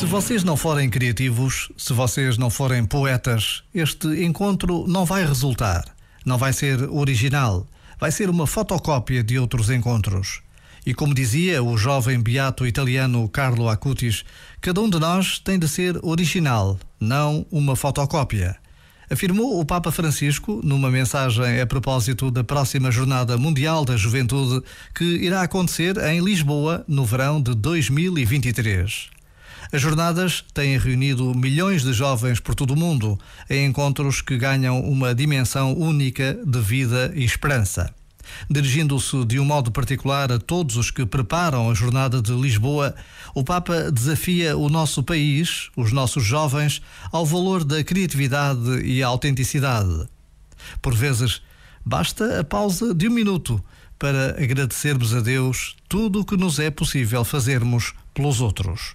Se vocês não forem criativos, se vocês não forem poetas, este encontro não vai resultar. Não vai ser original. Vai ser uma fotocópia de outros encontros. E como dizia o jovem beato italiano Carlo Acutis, cada um de nós tem de ser original, não uma fotocópia. Afirmou o Papa Francisco numa mensagem a propósito da próxima Jornada Mundial da Juventude que irá acontecer em Lisboa no verão de 2023. As jornadas têm reunido milhões de jovens por todo o mundo em encontros que ganham uma dimensão única de vida e esperança. Dirigindo-se de um modo particular a todos os que preparam a jornada de Lisboa, o Papa desafia o nosso país, os nossos jovens, ao valor da criatividade e autenticidade. Por vezes, basta a pausa de um minuto para agradecermos a Deus tudo o que nos é possível fazermos pelos outros.